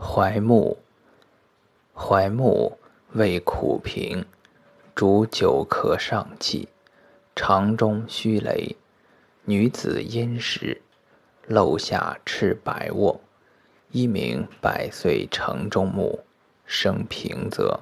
槐木，槐木味苦平，主久咳上气，肠中虚羸。女子阴蚀，漏下赤白卧，一名百岁城中木，生平泽。